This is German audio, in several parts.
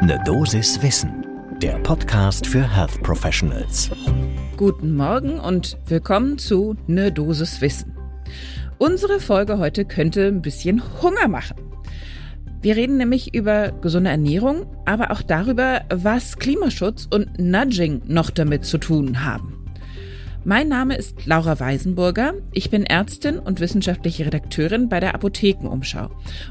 Ne Dosis Wissen, der Podcast für Health Professionals. Guten Morgen und willkommen zu Ne Dosis Wissen. Unsere Folge heute könnte ein bisschen Hunger machen. Wir reden nämlich über gesunde Ernährung, aber auch darüber, was Klimaschutz und Nudging noch damit zu tun haben. Mein Name ist Laura Weisenburger. Ich bin Ärztin und wissenschaftliche Redakteurin bei der Apothekenumschau.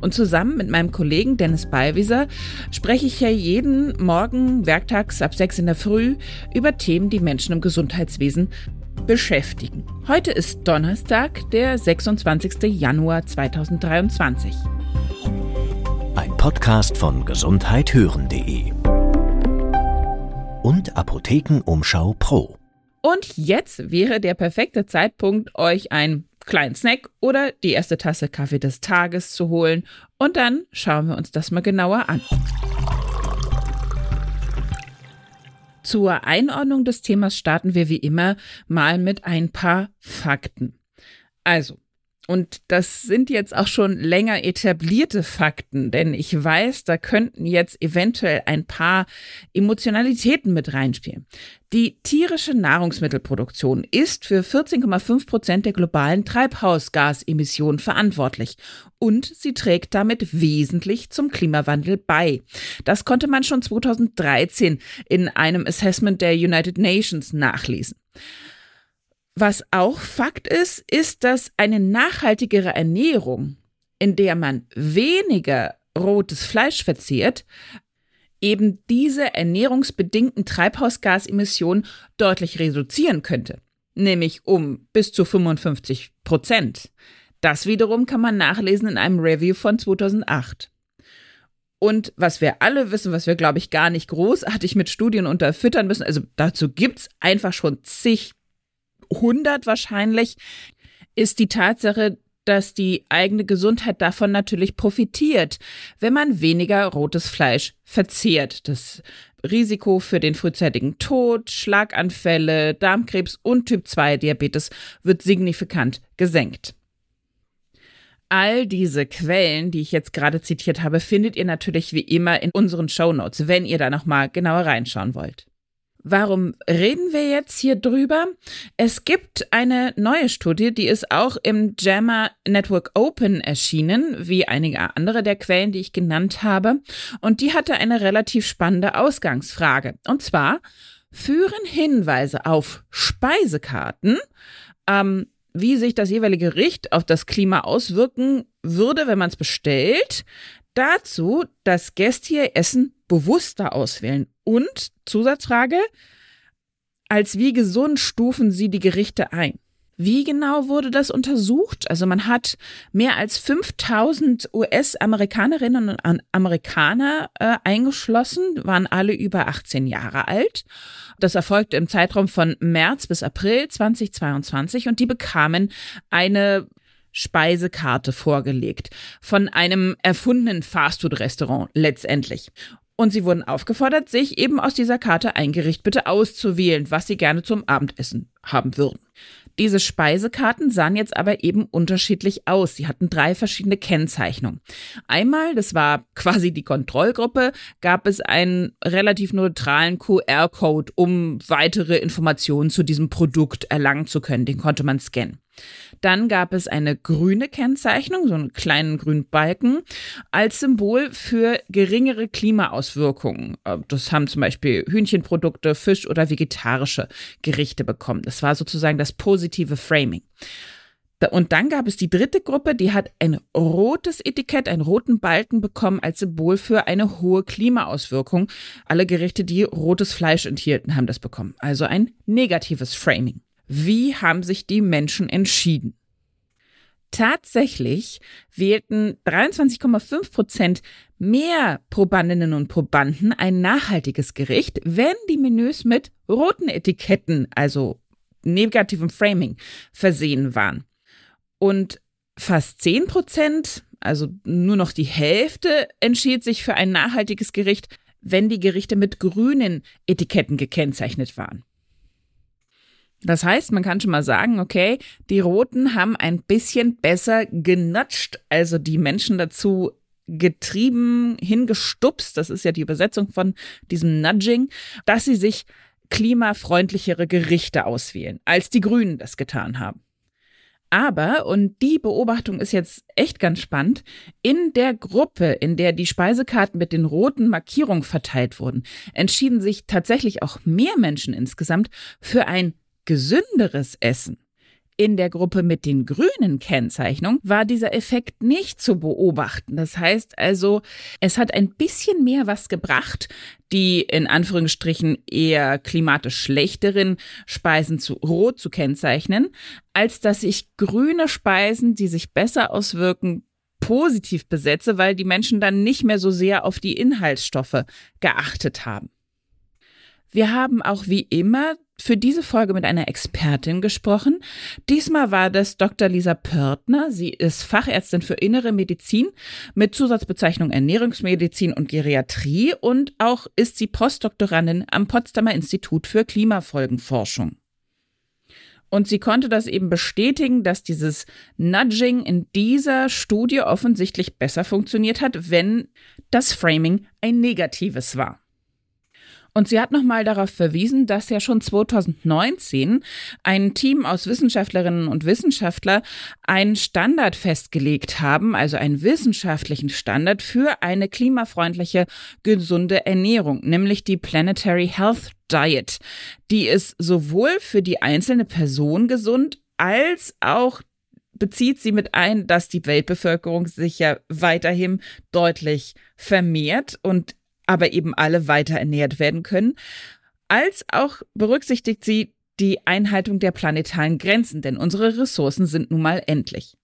Und zusammen mit meinem Kollegen Dennis Ballwieser spreche ich hier jeden Morgen werktags ab sechs in der Früh über Themen, die Menschen im Gesundheitswesen beschäftigen. Heute ist Donnerstag, der 26. Januar 2023. Ein Podcast von gesundheithören.de und Apothekenumschau Pro. Und jetzt wäre der perfekte Zeitpunkt, euch einen kleinen Snack oder die erste Tasse Kaffee des Tages zu holen. Und dann schauen wir uns das mal genauer an. Zur Einordnung des Themas starten wir wie immer mal mit ein paar Fakten. Also, und das sind jetzt auch schon länger etablierte Fakten, denn ich weiß, da könnten jetzt eventuell ein paar Emotionalitäten mit reinspielen. Die tierische Nahrungsmittelproduktion ist für 14,5 Prozent der globalen Treibhausgasemissionen verantwortlich und sie trägt damit wesentlich zum Klimawandel bei. Das konnte man schon 2013 in einem Assessment der United Nations nachlesen. Was auch Fakt ist, ist, dass eine nachhaltigere Ernährung, in der man weniger rotes Fleisch verzehrt, eben diese ernährungsbedingten Treibhausgasemissionen deutlich reduzieren könnte, nämlich um bis zu 55 Prozent. Das wiederum kann man nachlesen in einem Review von 2008. Und was wir alle wissen, was wir, glaube ich, gar nicht großartig mit Studien unterfüttern müssen, also dazu gibt es einfach schon zig 100 wahrscheinlich, ist die Tatsache, dass die eigene Gesundheit davon natürlich profitiert, wenn man weniger rotes Fleisch verzehrt. Das Risiko für den frühzeitigen Tod, Schlaganfälle, Darmkrebs und Typ-2-Diabetes wird signifikant gesenkt. All diese Quellen, die ich jetzt gerade zitiert habe, findet ihr natürlich wie immer in unseren Show Notes, wenn ihr da nochmal genauer reinschauen wollt. Warum reden wir jetzt hier drüber? Es gibt eine neue Studie, die ist auch im JAMA Network Open erschienen, wie einige andere der Quellen, die ich genannt habe. Und die hatte eine relativ spannende Ausgangsfrage. Und zwar führen Hinweise auf Speisekarten, ähm, wie sich das jeweilige Gericht auf das Klima auswirken würde, wenn man es bestellt, dazu, dass Gäste ihr Essen bewusster auswählen. Und Zusatzfrage, als wie gesund stufen Sie die Gerichte ein? Wie genau wurde das untersucht? Also man hat mehr als 5000 US-Amerikanerinnen und Amerikaner äh, eingeschlossen, waren alle über 18 Jahre alt. Das erfolgte im Zeitraum von März bis April 2022 und die bekamen eine Speisekarte vorgelegt von einem erfundenen Fastfood-Restaurant letztendlich. Und sie wurden aufgefordert, sich eben aus dieser Karte ein Gericht bitte auszuwählen, was sie gerne zum Abendessen haben würden. Diese Speisekarten sahen jetzt aber eben unterschiedlich aus. Sie hatten drei verschiedene Kennzeichnungen. Einmal, das war quasi die Kontrollgruppe, gab es einen relativ neutralen QR-Code, um weitere Informationen zu diesem Produkt erlangen zu können. Den konnte man scannen. Dann gab es eine grüne Kennzeichnung, so einen kleinen grünen Balken, als Symbol für geringere Klimaauswirkungen. Äh, das haben zum Beispiel Hühnchenprodukte, Fisch oder vegetarische Gerichte bekommen. Das war sozusagen das positive Framing. Und dann gab es die dritte Gruppe, die hat ein rotes Etikett, einen roten Balken bekommen als Symbol für eine hohe Klimaauswirkung. Alle Gerichte, die rotes Fleisch enthielten, haben das bekommen. Also ein negatives Framing. Wie haben sich die Menschen entschieden? Tatsächlich wählten 23,5 Prozent mehr Probandinnen und Probanden ein nachhaltiges Gericht, wenn die Menüs mit roten Etiketten, also negativem Framing, versehen waren. Und fast 10 Prozent, also nur noch die Hälfte, entschied sich für ein nachhaltiges Gericht, wenn die Gerichte mit grünen Etiketten gekennzeichnet waren. Das heißt, man kann schon mal sagen, okay, die Roten haben ein bisschen besser genutscht, also die Menschen dazu getrieben, hingestupst, das ist ja die Übersetzung von diesem Nudging, dass sie sich klimafreundlichere Gerichte auswählen, als die Grünen das getan haben. Aber, und die Beobachtung ist jetzt echt ganz spannend, in der Gruppe, in der die Speisekarten mit den roten Markierungen verteilt wurden, entschieden sich tatsächlich auch mehr Menschen insgesamt für ein gesünderes Essen. In der Gruppe mit den grünen Kennzeichnungen war dieser Effekt nicht zu beobachten. Das heißt also, es hat ein bisschen mehr was gebracht, die in Anführungsstrichen eher klimatisch schlechteren Speisen zu rot zu kennzeichnen, als dass ich grüne Speisen, die sich besser auswirken, positiv besetze, weil die Menschen dann nicht mehr so sehr auf die Inhaltsstoffe geachtet haben. Wir haben auch wie immer für diese Folge mit einer Expertin gesprochen. Diesmal war das Dr. Lisa Pörtner. Sie ist Fachärztin für innere Medizin mit Zusatzbezeichnung Ernährungsmedizin und Geriatrie und auch ist sie Postdoktorandin am Potsdamer Institut für Klimafolgenforschung. Und sie konnte das eben bestätigen, dass dieses Nudging in dieser Studie offensichtlich besser funktioniert hat, wenn das Framing ein negatives war. Und sie hat nochmal darauf verwiesen, dass ja schon 2019 ein Team aus Wissenschaftlerinnen und Wissenschaftler einen Standard festgelegt haben, also einen wissenschaftlichen Standard für eine klimafreundliche, gesunde Ernährung, nämlich die Planetary Health Diet. Die ist sowohl für die einzelne Person gesund als auch bezieht sie mit ein, dass die Weltbevölkerung sich ja weiterhin deutlich vermehrt und aber eben alle weiter ernährt werden können, als auch berücksichtigt sie die Einhaltung der planetaren Grenzen, denn unsere Ressourcen sind nun mal endlich.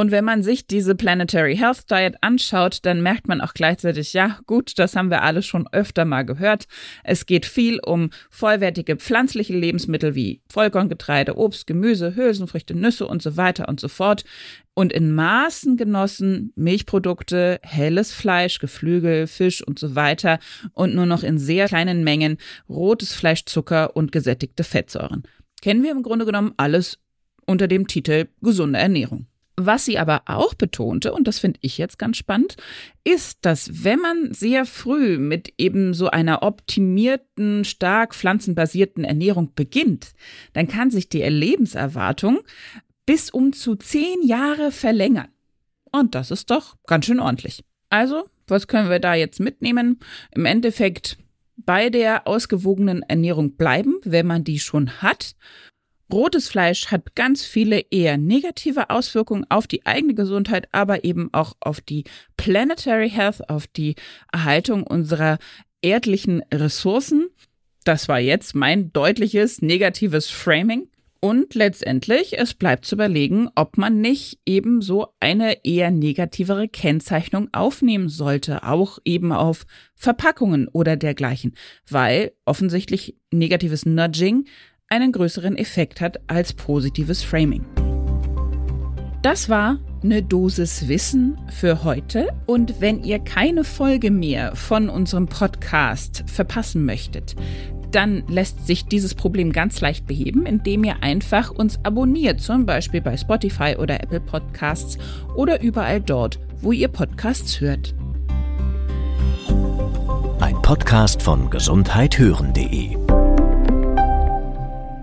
Und wenn man sich diese Planetary Health Diet anschaut, dann merkt man auch gleichzeitig, ja gut, das haben wir alle schon öfter mal gehört. Es geht viel um vollwertige pflanzliche Lebensmittel wie Vollkorngetreide, Obst, Gemüse, Hülsenfrüchte, Nüsse und so weiter und so fort. Und in Maßen genossen Milchprodukte, helles Fleisch, Geflügel, Fisch und so weiter und nur noch in sehr kleinen Mengen rotes Fleisch, Zucker und gesättigte Fettsäuren. Kennen wir im Grunde genommen alles unter dem Titel gesunde Ernährung. Was sie aber auch betonte, und das finde ich jetzt ganz spannend, ist, dass wenn man sehr früh mit eben so einer optimierten, stark pflanzenbasierten Ernährung beginnt, dann kann sich die Lebenserwartung bis um zu zehn Jahre verlängern. Und das ist doch ganz schön ordentlich. Also, was können wir da jetzt mitnehmen? Im Endeffekt bei der ausgewogenen Ernährung bleiben, wenn man die schon hat Rotes Fleisch hat ganz viele eher negative Auswirkungen auf die eigene Gesundheit, aber eben auch auf die Planetary Health, auf die Erhaltung unserer erdlichen Ressourcen. Das war jetzt mein deutliches negatives Framing. Und letztendlich, es bleibt zu überlegen, ob man nicht eben so eine eher negativere Kennzeichnung aufnehmen sollte, auch eben auf Verpackungen oder dergleichen, weil offensichtlich negatives Nudging einen größeren Effekt hat als positives Framing. Das war eine Dosis Wissen für heute. Und wenn ihr keine Folge mehr von unserem Podcast verpassen möchtet, dann lässt sich dieses Problem ganz leicht beheben, indem ihr einfach uns abonniert, zum Beispiel bei Spotify oder Apple Podcasts oder überall dort, wo ihr Podcasts hört. Ein Podcast von gesundheithören.de